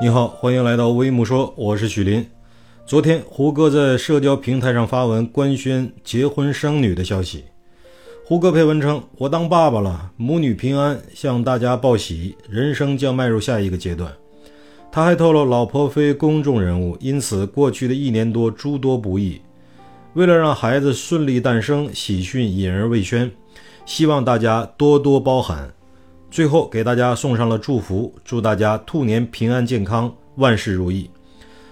你好，欢迎来到微木说，我是许林。昨天胡歌在社交平台上发文官宣结婚生女的消息。胡歌配文称：“我当爸爸了，母女平安，向大家报喜，人生将迈入下一个阶段。”他还透露，老婆非公众人物，因此过去的一年多诸多不易。为了让孩子顺利诞生，喜讯隐而未宣，希望大家多多包涵。最后给大家送上了祝福，祝大家兔年平安健康，万事如意。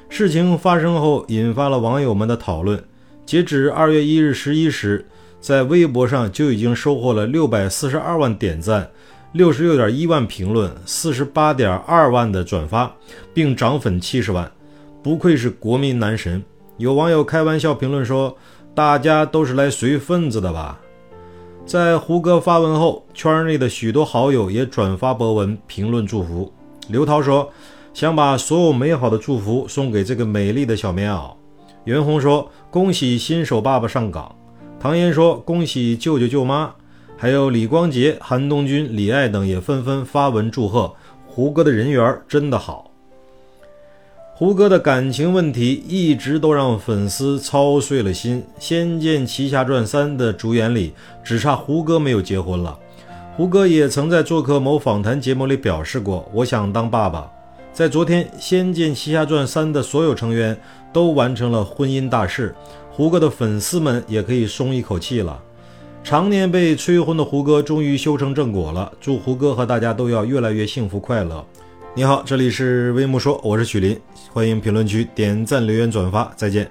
事情发生后，引发了网友们的讨论。截止二月一日十一时，在微博上就已经收获了六百四十二万点赞，六十六点一万评论，四十八点二万的转发，并涨粉七十万。不愧是国民男神！有网友开玩笑评论说：“大家都是来随份子的吧？”在胡歌发文后，圈内的许多好友也转发博文，评论祝福。刘涛说：“想把所有美好的祝福送给这个美丽的小棉袄。”袁弘说：“恭喜新手爸爸上岗。”唐嫣说：“恭喜舅舅舅妈。”还有李光洁、韩东君、李艾等也纷纷发文祝贺胡歌的人缘真的好。胡歌的感情问题一直都让粉丝操碎了心，《仙剑奇侠传三》的主演里只差胡歌没有结婚了。胡歌也曾在做客某访谈节目里表示过：“我想当爸爸。”在昨天，《仙剑奇侠传三》的所有成员都完成了婚姻大事，胡歌的粉丝们也可以松一口气了。常年被催婚的胡歌终于修成正果了，祝胡歌和大家都要越来越幸福快乐。你好，这里是微木说，我是许林，欢迎评论区点赞、留言、转发，再见。